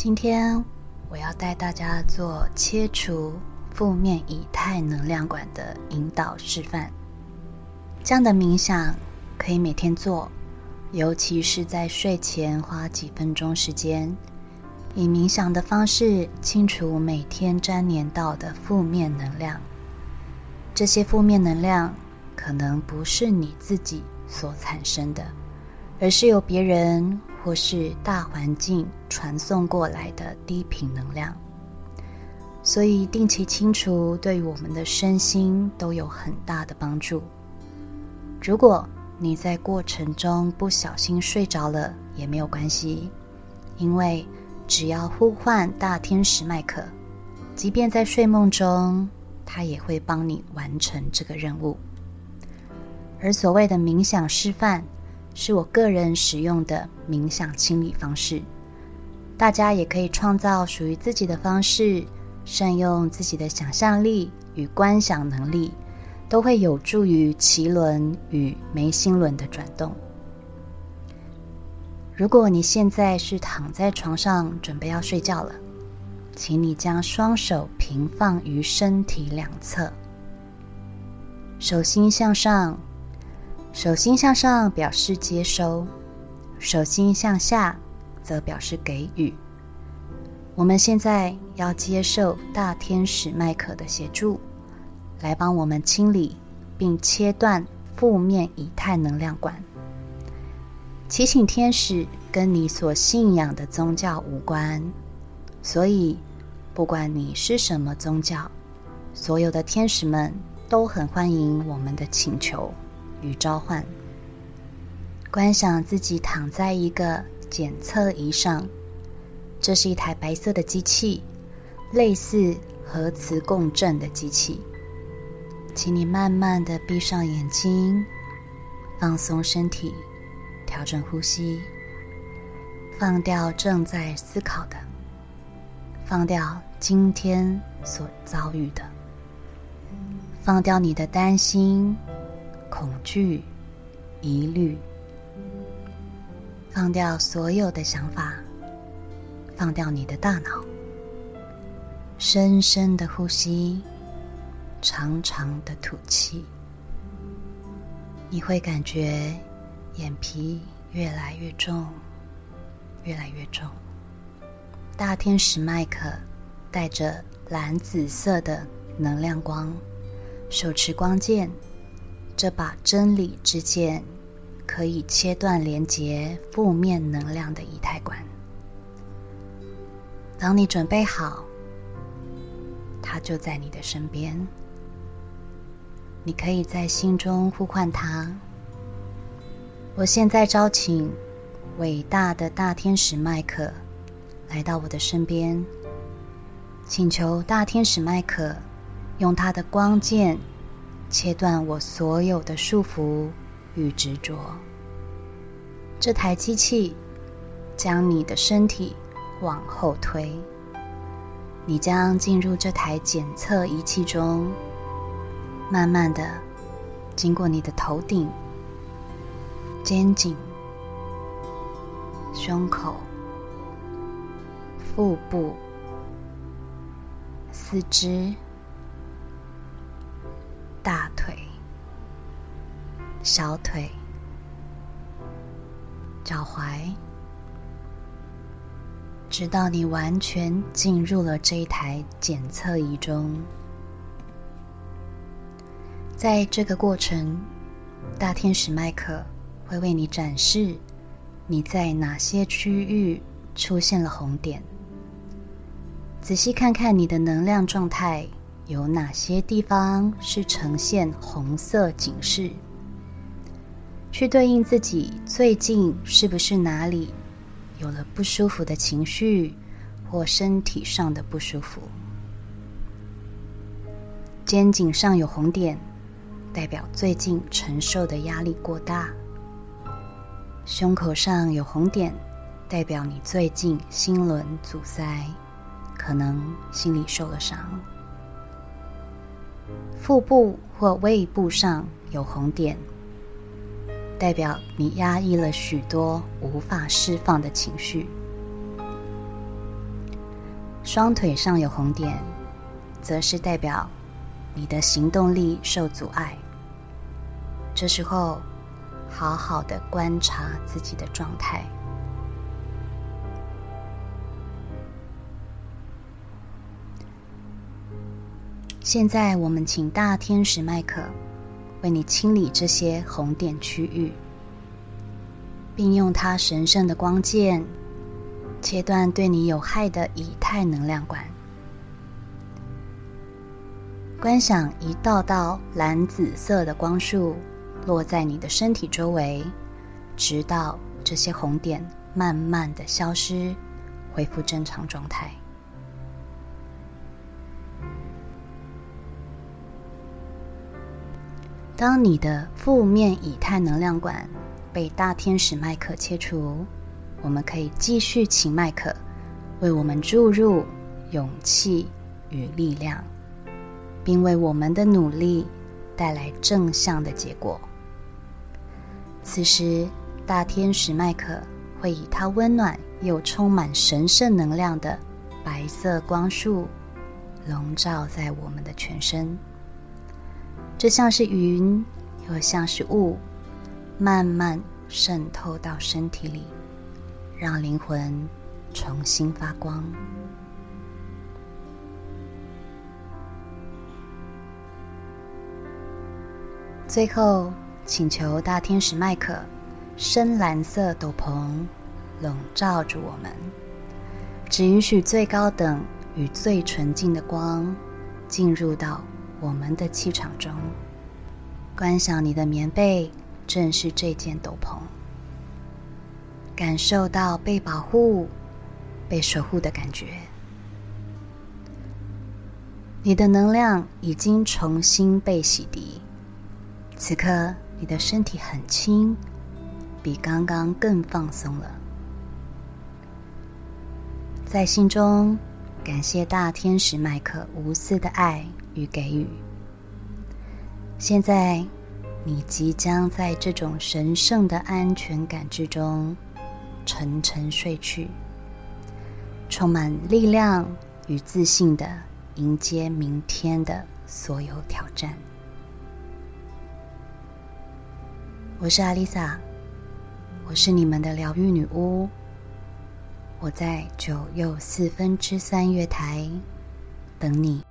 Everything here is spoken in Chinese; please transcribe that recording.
今天我要带大家做切除负面以太能量管的引导示范。这样的冥想可以每天做，尤其是在睡前花几分钟时间，以冥想的方式清除每天粘连到的负面能量。这些负面能量可能不是你自己所产生的，而是由别人。或是大环境传送过来的低频能量，所以定期清除对于我们的身心都有很大的帮助。如果你在过程中不小心睡着了也没有关系，因为只要呼唤大天使麦克，即便在睡梦中，他也会帮你完成这个任务。而所谓的冥想示范。是我个人使用的冥想清理方式，大家也可以创造属于自己的方式，善用自己的想象力与观想能力，都会有助于脐轮与眉心轮的转动。如果你现在是躺在床上准备要睡觉了，请你将双手平放于身体两侧，手心向上。手心向上表示接收，手心向下则表示给予。我们现在要接受大天使麦克的协助，来帮我们清理并切断负面以太能量管。祈请天使跟你所信仰的宗教无关，所以不管你是什么宗教，所有的天使们都很欢迎我们的请求。与召唤，观想自己躺在一个检测仪上，这是一台白色的机器，类似核磁共振的机器。请你慢慢的闭上眼睛，放松身体，调整呼吸，放掉正在思考的，放掉今天所遭遇的，放掉你的担心。恐惧、疑虑，放掉所有的想法，放掉你的大脑，深深的呼吸，长长的吐气，你会感觉眼皮越来越重，越来越重。大天使麦克带着蓝紫色的能量光，手持光剑。这把真理之剑可以切断连接负面能量的仪态管。当你准备好，它就在你的身边。你可以在心中呼唤它。我现在招请伟大的大天使麦克来到我的身边，请求大天使麦克用他的光剑。切断我所有的束缚与执着。这台机器将你的身体往后推，你将进入这台检测仪器中，慢慢的经过你的头顶、肩颈、胸口、腹部、四肢。小腿、脚踝，直到你完全进入了这一台检测仪中。在这个过程，大天使麦克会为你展示你在哪些区域出现了红点。仔细看看你的能量状态。有哪些地方是呈现红色警示？去对应自己最近是不是哪里有了不舒服的情绪或身体上的不舒服？肩颈上有红点，代表最近承受的压力过大；胸口上有红点，代表你最近心轮阻塞，可能心里受了伤。腹部或胃部上有红点，代表你压抑了许多无法释放的情绪。双腿上有红点，则是代表你的行动力受阻碍。这时候，好好的观察自己的状态。现在，我们请大天使麦克为你清理这些红点区域，并用它神圣的光剑。切断对你有害的以太能量管，观想一道道蓝紫色的光束落在你的身体周围，直到这些红点慢慢的消失，恢复正常状态。当你的负面以太能量管被大天使麦克切除。我们可以继续请麦克为我们注入勇气与力量，并为我们的努力带来正向的结果。此时，大天使麦克会以他温暖又充满神圣能量的白色光束笼罩在我们的全身，这像是云，又像是雾，慢慢渗透到身体里。让灵魂重新发光。最后，请求大天使麦克深蓝色斗篷笼罩住我们，只允许最高等与最纯净的光进入到我们的气场中。观想你的棉被正是这件斗篷。感受到被保护、被守护的感觉，你的能量已经重新被洗涤。此刻，你的身体很轻，比刚刚更放松了。在心中感谢大天使麦克无私的爱与给予。现在，你即将在这种神圣的安全感之中。沉沉睡去，充满力量与自信的迎接明天的所有挑战。我是阿丽萨，我是你们的疗愈女巫。我在九又四分之三月台等你。